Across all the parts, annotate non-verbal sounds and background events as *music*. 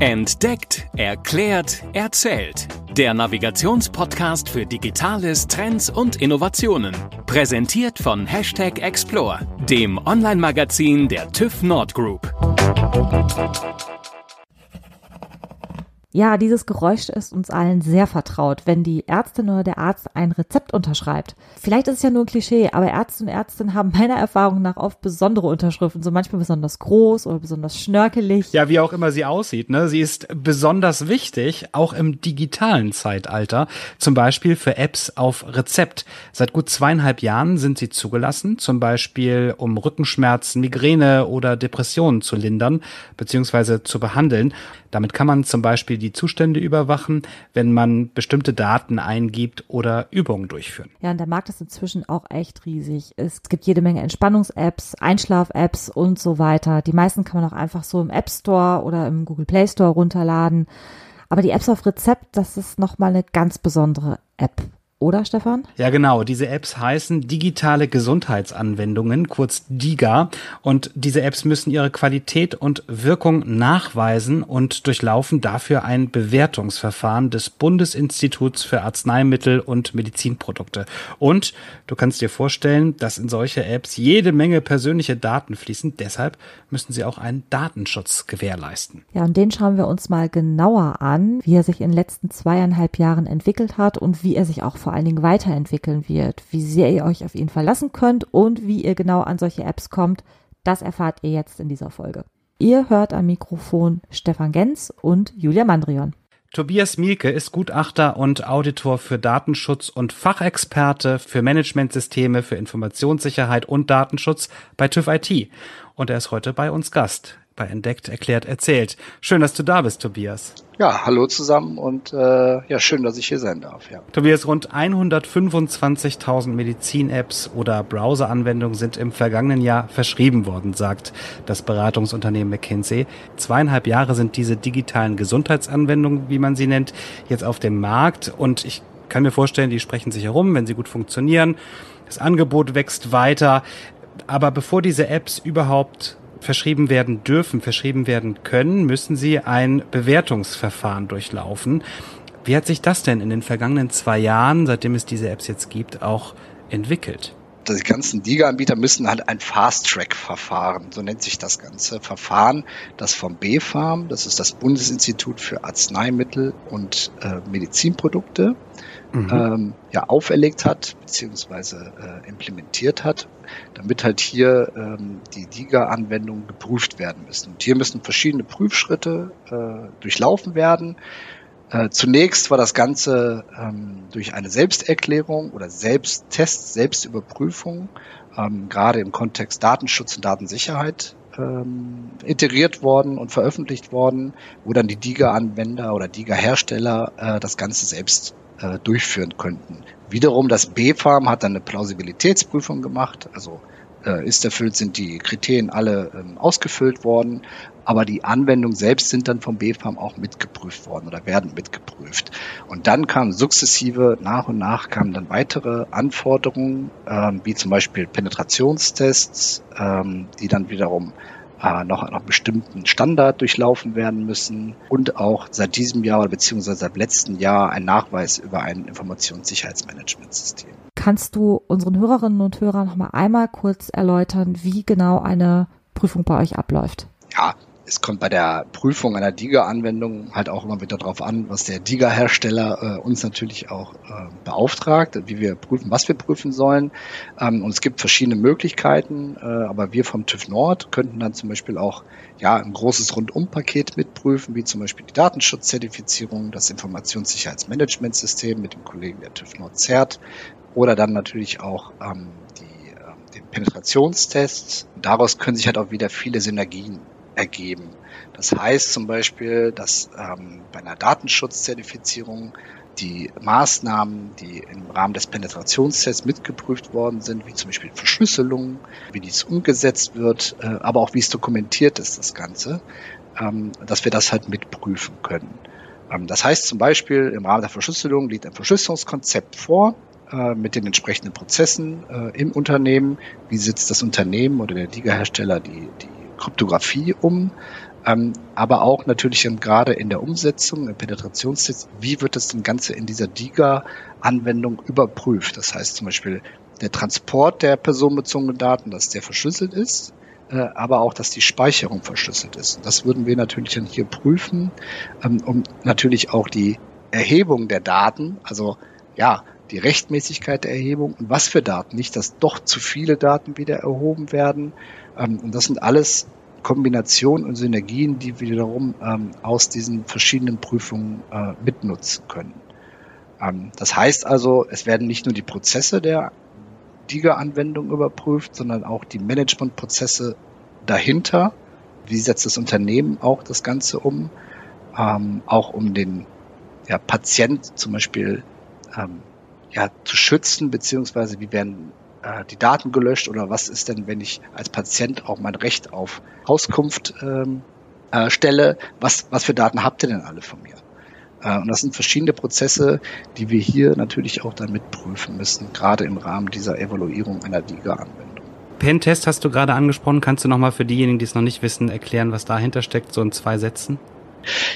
Entdeckt, erklärt, erzählt. Der Navigationspodcast für Digitales, Trends und Innovationen. Präsentiert von Hashtag Explore, dem Online-Magazin der TÜV Nord Group. Ja, dieses Geräusch ist uns allen sehr vertraut, wenn die Ärztin oder der Arzt ein Rezept unterschreibt. Vielleicht ist es ja nur ein Klischee, aber Ärzte und Ärztinnen haben meiner Erfahrung nach oft besondere Unterschriften, so manchmal besonders groß oder besonders schnörkelig. Ja, wie auch immer sie aussieht, ne? Sie ist besonders wichtig, auch im digitalen Zeitalter, zum Beispiel für Apps auf Rezept. Seit gut zweieinhalb Jahren sind sie zugelassen, zum Beispiel um Rückenschmerzen, Migräne oder Depressionen zu lindern bzw. zu behandeln. Damit kann man zum Beispiel die Zustände überwachen, wenn man bestimmte Daten eingibt oder Übungen durchführen. Ja, und der Markt ist inzwischen auch echt riesig. Es gibt jede Menge Entspannungs-Apps, Einschlaf-Apps und so weiter. Die meisten kann man auch einfach so im App Store oder im Google Play Store runterladen. Aber die Apps auf Rezept, das ist nochmal eine ganz besondere App oder Stefan? Ja, genau. Diese Apps heißen digitale Gesundheitsanwendungen, kurz DIGA. Und diese Apps müssen ihre Qualität und Wirkung nachweisen und durchlaufen dafür ein Bewertungsverfahren des Bundesinstituts für Arzneimittel und Medizinprodukte. Und du kannst dir vorstellen, dass in solche Apps jede Menge persönliche Daten fließen. Deshalb müssen sie auch einen Datenschutz gewährleisten. Ja, und den schauen wir uns mal genauer an, wie er sich in den letzten zweieinhalb Jahren entwickelt hat und wie er sich auch vor vor allen Dingen weiterentwickeln wird, wie sehr ihr euch auf ihn verlassen könnt und wie ihr genau an solche Apps kommt, das erfahrt ihr jetzt in dieser Folge. Ihr hört am Mikrofon Stefan Genz und Julia Mandrion. Tobias Mielke ist Gutachter und Auditor für Datenschutz und Fachexperte für Managementsysteme für Informationssicherheit und Datenschutz bei TÜV IT. Und er ist heute bei uns Gast bei Entdeckt, Erklärt, Erzählt. Schön, dass du da bist, Tobias. Ja, hallo zusammen und äh, ja, schön, dass ich hier sein darf. Ja. Tobias, rund 125.000 Medizin-Apps oder Browser-Anwendungen sind im vergangenen Jahr verschrieben worden, sagt das Beratungsunternehmen McKinsey. Zweieinhalb Jahre sind diese digitalen Gesundheitsanwendungen, wie man sie nennt, jetzt auf dem Markt und ich kann mir vorstellen, die sprechen sich herum, wenn sie gut funktionieren. Das Angebot wächst weiter. Aber bevor diese Apps überhaupt verschrieben werden dürfen, verschrieben werden können, müssen sie ein Bewertungsverfahren durchlaufen. Wie hat sich das denn in den vergangenen zwei Jahren, seitdem es diese Apps jetzt gibt, auch entwickelt? Die ganzen DIGA-Anbieter müssen halt ein Fast-Track-Verfahren, so nennt sich das ganze Verfahren, das vom BfArM, das ist das Bundesinstitut für Arzneimittel und äh, Medizinprodukte, mhm. ähm, ja auferlegt hat beziehungsweise äh, implementiert hat, damit halt hier ähm, die DIGA-Anwendungen geprüft werden müssen. Und hier müssen verschiedene Prüfschritte äh, durchlaufen werden. Äh, zunächst war das Ganze ähm, durch eine Selbsterklärung oder Selbsttest, Selbstüberprüfung, ähm, gerade im Kontext Datenschutz und Datensicherheit ähm, iteriert worden und veröffentlicht worden, wo dann die DIGA-Anwender oder DIGA-Hersteller äh, das Ganze selbst äh, durchführen könnten. Wiederum das B-Farm hat dann eine Plausibilitätsprüfung gemacht, also äh, ist erfüllt, sind die Kriterien alle ähm, ausgefüllt worden, aber die Anwendungen selbst sind dann vom B-Farm auch mitgeprüft worden oder werden mitgeprüft. Und dann kamen sukzessive, nach und nach kamen dann weitere Anforderungen, ähm, wie zum Beispiel Penetrationstests, ähm, die dann wiederum äh, noch einen bestimmten Standard durchlaufen werden müssen und auch seit diesem Jahr oder beziehungsweise seit letztem Jahr ein Nachweis über ein Informationssicherheitsmanagementsystem. Kannst du unseren Hörerinnen und Hörern noch mal einmal kurz erläutern, wie genau eine Prüfung bei euch abläuft? Ja, es kommt bei der Prüfung einer DIGA-Anwendung halt auch immer wieder darauf an, was der DIGA-Hersteller äh, uns natürlich auch äh, beauftragt, wie wir prüfen, was wir prüfen sollen. Ähm, und es gibt verschiedene Möglichkeiten, äh, aber wir vom TÜV Nord könnten dann zum Beispiel auch ja, ein großes Rundumpaket mitprüfen, wie zum Beispiel die Datenschutzzertifizierung, das Informationssicherheitsmanagementsystem mit dem Kollegen der TÜV Nord CERT oder dann natürlich auch ähm, die, äh, den Penetrationstest. Daraus können sich halt auch wieder viele Synergien ergeben. Das heißt zum Beispiel, dass ähm, bei einer Datenschutzzertifizierung die Maßnahmen, die im Rahmen des Penetrationstests mitgeprüft worden sind, wie zum Beispiel Verschlüsselung, wie dies umgesetzt wird, äh, aber auch wie es dokumentiert ist, das Ganze, ähm, dass wir das halt mitprüfen können. Ähm, das heißt zum Beispiel, im Rahmen der Verschlüsselung liegt ein Verschlüsselungskonzept vor, äh, mit den entsprechenden Prozessen äh, im Unternehmen. Wie sitzt das Unternehmen oder der Liga-Hersteller die, die Kryptographie um, ähm, aber auch natürlich gerade in der Umsetzung, im Penetrationstest, wie wird das denn Ganze in dieser DIGA-Anwendung überprüft? Das heißt zum Beispiel der Transport der personenbezogenen Daten, dass der verschlüsselt ist, äh, aber auch, dass die Speicherung verschlüsselt ist. Das würden wir natürlich dann hier prüfen, ähm, um natürlich auch die Erhebung der Daten, also ja, die Rechtmäßigkeit der Erhebung und was für Daten, nicht, dass doch zu viele Daten wieder erhoben werden. Ähm, und das sind alles Kombinationen und Synergien, die wir wiederum ähm, aus diesen verschiedenen Prüfungen äh, mitnutzen können. Ähm, das heißt also, es werden nicht nur die Prozesse der DIGA-Anwendung überprüft, sondern auch die Managementprozesse dahinter. Wie setzt das Unternehmen auch das Ganze um? Auch um den ja, Patient zum Beispiel ähm, ja, zu schützen, beziehungsweise wie werden äh, die Daten gelöscht oder was ist denn, wenn ich als Patient auch mein Recht auf Auskunft ähm, äh, stelle? Was, was für Daten habt ihr denn alle von mir? Äh, und das sind verschiedene Prozesse, die wir hier natürlich auch dann mitprüfen müssen, gerade im Rahmen dieser Evaluierung einer DIGA-Anwendung. Pentest hast du gerade angesprochen. Kannst du nochmal für diejenigen, die es noch nicht wissen, erklären, was dahinter steckt, so in zwei Sätzen?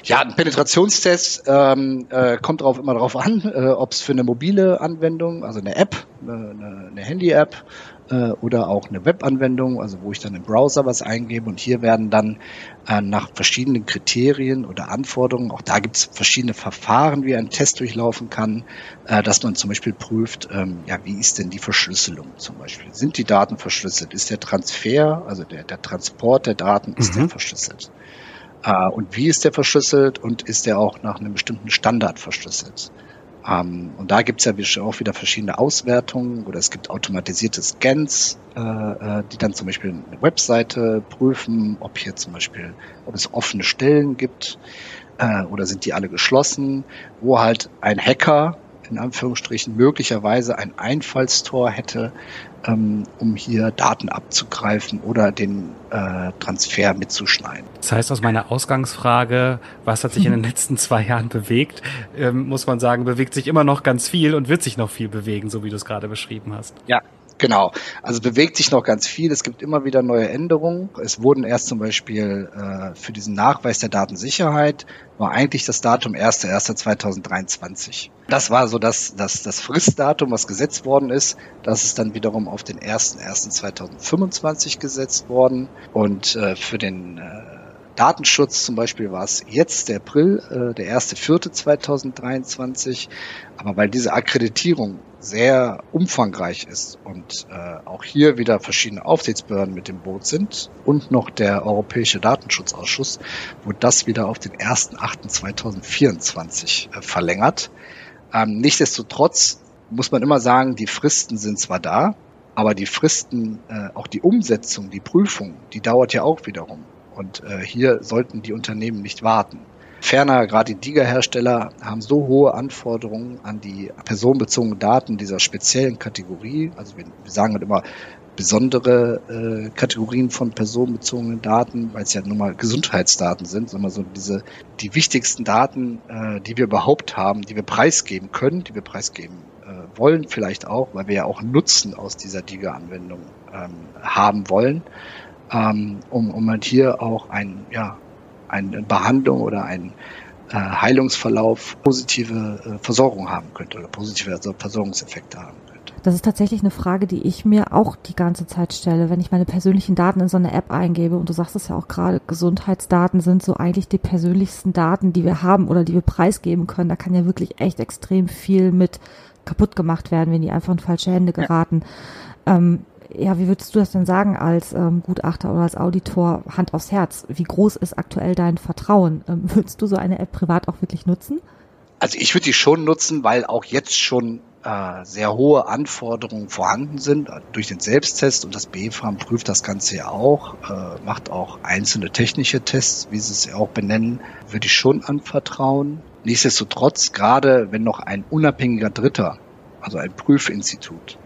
Ja, ein Penetrationstest ähm, äh, kommt darauf immer darauf an, äh, ob es für eine mobile Anwendung, also eine App, eine, eine Handy-App äh, oder auch eine Web-Anwendung, also wo ich dann im Browser was eingebe und hier werden dann äh, nach verschiedenen Kriterien oder Anforderungen, auch da gibt es verschiedene Verfahren, wie ein Test durchlaufen kann, äh, dass man zum Beispiel prüft, ähm, ja, wie ist denn die Verschlüsselung zum Beispiel? Sind die Daten verschlüsselt? Ist der Transfer, also der, der Transport der Daten, ist mhm. der verschlüsselt? Äh, und wie ist der verschlüsselt und ist der auch nach einem bestimmten Standard verschlüsselt? Ähm, und da gibt es ja auch wieder verschiedene Auswertungen oder es gibt automatisierte Scans, äh, äh, die dann zum Beispiel eine Webseite prüfen, ob hier zum Beispiel, ob es offene Stellen gibt äh, oder sind die alle geschlossen, wo halt ein Hacker in Anführungsstrichen möglicherweise ein Einfallstor hätte, ähm, um hier Daten abzugreifen oder den äh, Transfer mitzuschneiden. Das heißt, aus meiner Ausgangsfrage, was hat sich in den *laughs* letzten zwei Jahren bewegt, ähm, muss man sagen, bewegt sich immer noch ganz viel und wird sich noch viel bewegen, so wie du es gerade beschrieben hast. Ja, Genau, also bewegt sich noch ganz viel. Es gibt immer wieder neue Änderungen. Es wurden erst zum Beispiel äh, für diesen Nachweis der Datensicherheit war eigentlich das Datum 1.1.2023. Das war so das, das, das Fristdatum, was gesetzt worden ist. Das ist dann wiederum auf den 1.1.2025 gesetzt worden. Und äh, für den äh, Datenschutz zum Beispiel war es jetzt der April, äh, der 1.4.2023. Aber weil diese Akkreditierung sehr umfangreich ist und äh, auch hier wieder verschiedene Aufsichtsbehörden mit dem Boot sind und noch der Europäische Datenschutzausschuss, wurde das wieder auf den 1.8.2024 äh, verlängert. Ähm, nichtsdestotrotz muss man immer sagen, die Fristen sind zwar da, aber die Fristen, äh, auch die Umsetzung, die Prüfung, die dauert ja auch wiederum. Und äh, hier sollten die Unternehmen nicht warten. Ferner, gerade die DIGA-Hersteller haben so hohe Anforderungen an die personenbezogenen Daten dieser speziellen Kategorie. Also wir, wir sagen halt immer besondere äh, Kategorien von personenbezogenen Daten, weil es ja nun mal Gesundheitsdaten sind, sondern so diese die wichtigsten Daten, äh, die wir überhaupt haben, die wir preisgeben können, die wir preisgeben äh, wollen, vielleicht auch, weil wir ja auch Nutzen aus dieser DIGA-Anwendung ähm, haben wollen, ähm, um, um halt hier auch ein, ja, eine Behandlung oder ein äh, Heilungsverlauf positive äh, Versorgung haben könnte oder positive Versorgungseffekte haben könnte. Das ist tatsächlich eine Frage, die ich mir auch die ganze Zeit stelle, wenn ich meine persönlichen Daten in so eine App eingebe. Und du sagst es ja auch gerade, Gesundheitsdaten sind so eigentlich die persönlichsten Daten, die wir haben oder die wir preisgeben können. Da kann ja wirklich echt extrem viel mit kaputt gemacht werden, wenn die einfach in falsche Hände geraten. Ja. Ähm, ja, wie würdest du das denn sagen als ähm, Gutachter oder als Auditor Hand aufs Herz? Wie groß ist aktuell dein Vertrauen? Ähm, *laughs* würdest du so eine App privat auch wirklich nutzen? Also ich würde die schon nutzen, weil auch jetzt schon äh, sehr hohe Anforderungen vorhanden sind durch den Selbsttest und das BFAM prüft das Ganze ja auch, äh, macht auch einzelne technische Tests, wie sie es ja auch benennen, würde ich schon anvertrauen. Nichtsdestotrotz, gerade wenn noch ein unabhängiger Dritter, also ein Prüfinstitut,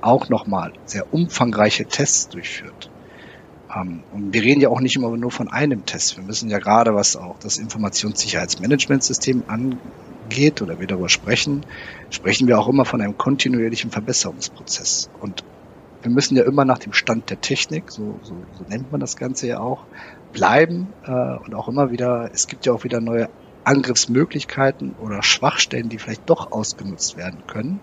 auch nochmal sehr umfangreiche Tests durchführt. Ähm, und wir reden ja auch nicht immer nur von einem Test. Wir müssen ja gerade, was auch das Informationssicherheitsmanagementsystem angeht oder wir darüber sprechen, sprechen wir auch immer von einem kontinuierlichen Verbesserungsprozess. Und wir müssen ja immer nach dem Stand der Technik, so, so, so nennt man das Ganze ja auch, bleiben äh, und auch immer wieder, es gibt ja auch wieder neue Angriffsmöglichkeiten oder Schwachstellen, die vielleicht doch ausgenutzt werden können.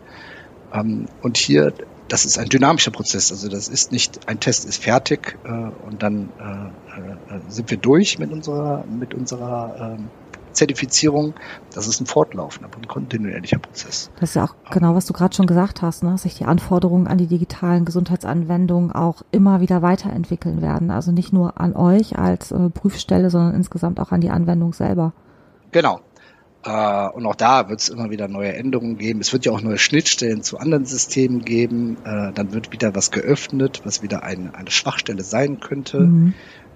Ähm, und hier, das ist ein dynamischer Prozess. Also das ist nicht, ein Test ist fertig äh, und dann äh, äh, sind wir durch mit unserer, mit unserer ähm, Zertifizierung, das ist ein fortlaufender und kontinuierlicher Prozess. Das ist ja auch genau, was du gerade schon gesagt hast, ne? sich die Anforderungen an die digitalen Gesundheitsanwendungen auch immer wieder weiterentwickeln werden. Also nicht nur an euch als Prüfstelle, sondern insgesamt auch an die Anwendung selber. Genau. Äh, und auch da wird es immer wieder neue Änderungen geben. Es wird ja auch neue Schnittstellen zu anderen Systemen geben. Äh, dann wird wieder was geöffnet, was wieder ein, eine Schwachstelle sein könnte. Mhm.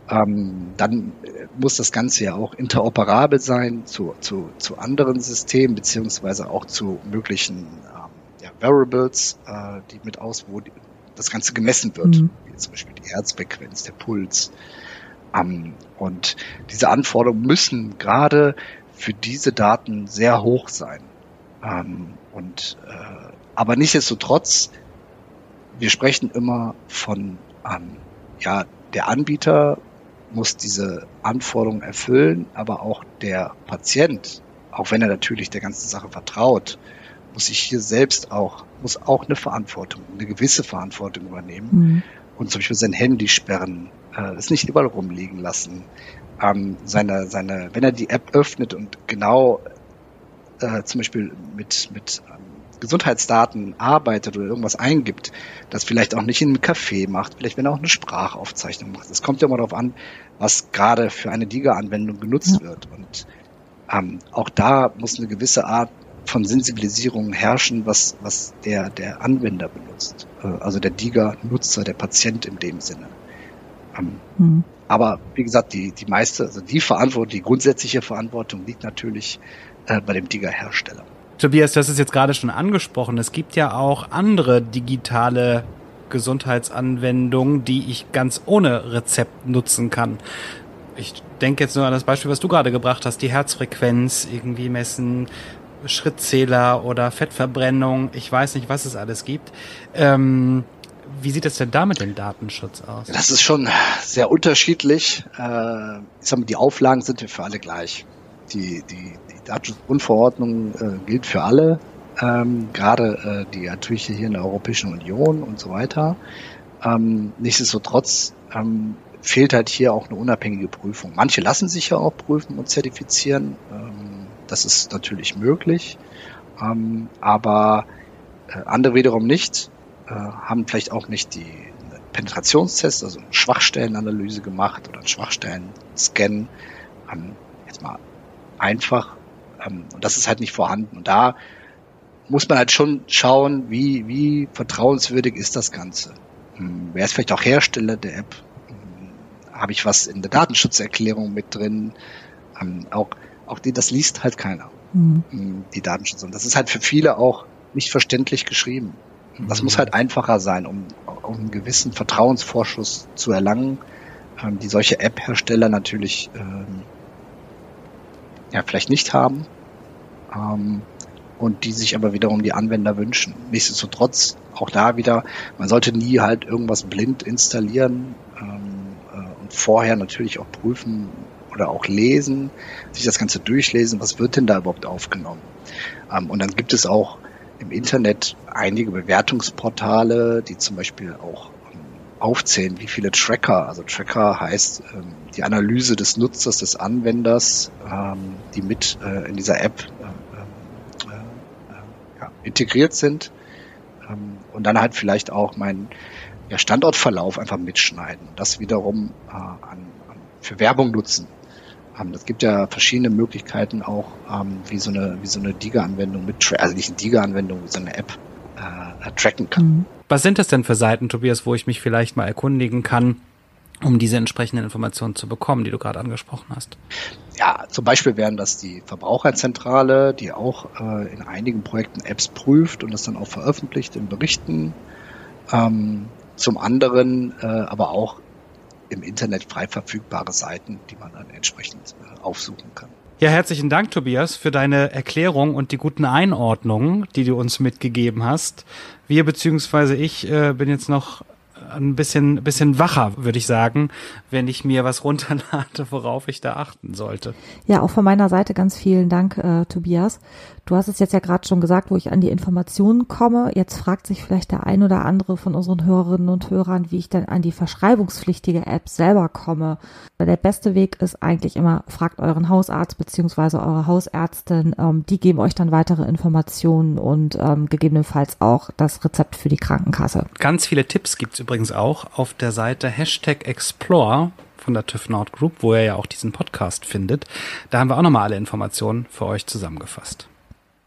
Ähm, dann muss das Ganze ja auch interoperabel sein zu, zu, zu anderen Systemen, beziehungsweise auch zu möglichen ähm, ja, Variables, äh, die mit aus, wo die, das Ganze gemessen wird, mhm. wie zum Beispiel die Herzfrequenz, der Puls. Ähm, und diese Anforderungen müssen gerade für diese Daten sehr hoch sein. Ähm, und äh, aber nichtsdestotrotz, wir sprechen immer von ähm, ja, der Anbieter muss diese Anforderungen erfüllen, aber auch der Patient, auch wenn er natürlich der ganzen Sache vertraut, muss sich hier selbst auch, muss auch eine Verantwortung, eine gewisse Verantwortung übernehmen mhm. und zum Beispiel sein Handy sperren, äh, es nicht überall rumliegen lassen, ähm, seine, seine, wenn er die App öffnet und genau äh, zum Beispiel mit, mit ähm, Gesundheitsdaten arbeitet oder irgendwas eingibt, das vielleicht auch nicht in einem Café macht, vielleicht wenn er auch eine Sprachaufzeichnung macht. Es kommt ja immer darauf an, was gerade für eine Diga-Anwendung genutzt ja. wird. Und ähm, auch da muss eine gewisse Art von Sensibilisierung herrschen, was, was der, der Anwender benutzt. Äh, also der Diga-Nutzer, der Patient in dem Sinne. Ähm, hm. Aber wie gesagt, die, die meiste, also die Verantwortung, die grundsätzliche Verantwortung liegt natürlich äh, bei dem Digger-Hersteller. Tobias, das ist jetzt gerade schon angesprochen. Es gibt ja auch andere digitale Gesundheitsanwendungen, die ich ganz ohne Rezept nutzen kann. Ich denke jetzt nur an das Beispiel, was du gerade gebracht hast, die Herzfrequenz irgendwie messen, Schrittzähler oder Fettverbrennung. Ich weiß nicht, was es alles gibt. Ähm, wie sieht es denn da mit dem Datenschutz aus? Das ist schon sehr unterschiedlich. Äh, ich sag mal, die Auflagen sind ja für alle gleich. Die, die, die Datenschutzgrundverordnung äh, gilt für alle, ähm, gerade äh, die natürlich hier in der Europäischen Union und so weiter. Ähm, nichtsdestotrotz ähm, fehlt halt hier auch eine unabhängige Prüfung. Manche lassen sich ja auch prüfen und zertifizieren. Das ist natürlich möglich. Aber andere wiederum nicht äh, haben vielleicht auch nicht die Penetrationstest, also eine Schwachstellenanalyse gemacht oder einen Schwachstellen-Scan. Ähm, jetzt mal einfach. Ähm, und das ist halt nicht vorhanden. Und da muss man halt schon schauen, wie, wie vertrauenswürdig ist das Ganze. Ähm, wer ist vielleicht auch Hersteller der App? Ähm, Habe ich was in der Datenschutzerklärung mit drin? Ähm, auch, auch die, das liest halt keiner. Mhm. Ähm, die Datenschutz. Und das ist halt für viele auch nicht verständlich geschrieben. Das muss halt einfacher sein, um, um einen gewissen Vertrauensvorschuss zu erlangen, ähm, die solche App-Hersteller natürlich ähm, ja vielleicht nicht haben ähm, und die sich aber wiederum die Anwender wünschen. Nichtsdestotrotz auch da wieder, man sollte nie halt irgendwas blind installieren ähm, äh, und vorher natürlich auch prüfen oder auch lesen, sich das Ganze durchlesen, was wird denn da überhaupt aufgenommen. Ähm, und dann gibt es auch im Internet einige Bewertungsportale, die zum Beispiel auch ähm, aufzählen, wie viele Tracker, also Tracker heißt ähm, die Analyse des Nutzers, des Anwenders, ähm, die mit äh, in dieser App äh, äh, ja, integriert sind ähm, und dann halt vielleicht auch mein ja, Standortverlauf einfach mitschneiden, das wiederum äh, an, an, für Werbung nutzen. Ähm, das gibt ja verschiedene Möglichkeiten auch, ähm, wie so eine, wie so eine Diga-Anwendung mit, also nicht eine Diga-Anwendung, wie so eine App äh, tracken kann. Mhm. Was sind das denn für Seiten, Tobias, wo ich mich vielleicht mal erkundigen kann, um diese entsprechenden Informationen zu bekommen, die du gerade angesprochen hast? Ja, zum Beispiel wären das die Verbraucherzentrale, die auch äh, in einigen Projekten Apps prüft und das dann auch veröffentlicht in Berichten. Ähm, zum anderen äh, aber auch im Internet frei verfügbare Seiten, die man dann entsprechend äh, aufsuchen kann. Ja, herzlichen Dank, Tobias, für deine Erklärung und die guten Einordnungen, die du uns mitgegeben hast. Wir beziehungsweise ich äh, bin jetzt noch ein bisschen, bisschen wacher, würde ich sagen, wenn ich mir was runterlade, worauf ich da achten sollte. Ja, auch von meiner Seite ganz vielen Dank, äh, Tobias. Du hast es jetzt ja gerade schon gesagt, wo ich an die Informationen komme. Jetzt fragt sich vielleicht der ein oder andere von unseren Hörerinnen und Hörern, wie ich denn an die verschreibungspflichtige App selber komme. Der beste Weg ist eigentlich immer, fragt euren Hausarzt beziehungsweise eure Hausärztin. Ähm, die geben euch dann weitere Informationen und ähm, gegebenenfalls auch das Rezept für die Krankenkasse. Ganz viele Tipps gibt's übrigens auch auf der Seite Hashtag Explore von der TÜV Nord Group, wo ihr ja auch diesen Podcast findet. Da haben wir auch nochmal alle Informationen für euch zusammengefasst.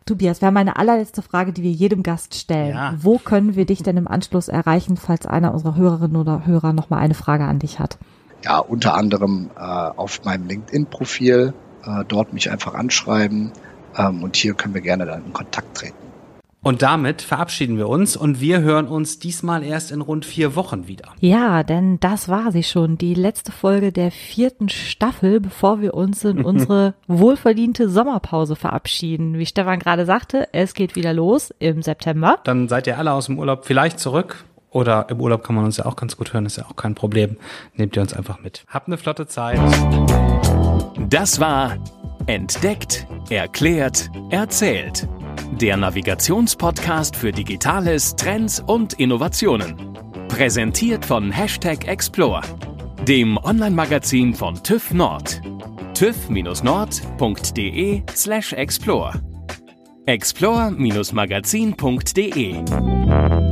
Tobias, wir haben eine allerletzte Frage, die wir jedem Gast stellen. Ja. Wo können wir dich denn im Anschluss erreichen, falls einer unserer Hörerinnen oder Hörer nochmal eine Frage an dich hat? Ja, unter anderem äh, auf meinem LinkedIn-Profil, äh, dort mich einfach anschreiben ähm, und hier können wir gerne dann in Kontakt treten. Und damit verabschieden wir uns und wir hören uns diesmal erst in rund vier Wochen wieder. Ja, denn das war sie schon, die letzte Folge der vierten Staffel, bevor wir uns in *laughs* unsere wohlverdiente Sommerpause verabschieden. Wie Stefan gerade sagte, es geht wieder los im September. Dann seid ihr alle aus dem Urlaub vielleicht zurück. Oder im Urlaub kann man uns ja auch ganz gut hören, ist ja auch kein Problem. Nehmt ihr uns einfach mit. Habt eine flotte Zeit. Das war Entdeckt, Erklärt, Erzählt. Der Navigationspodcast für Digitales, Trends und Innovationen. Präsentiert von Hashtag Explore, dem Online-Magazin von TÜV Nord. tüv-nord.de slash explore. explore-magazin.de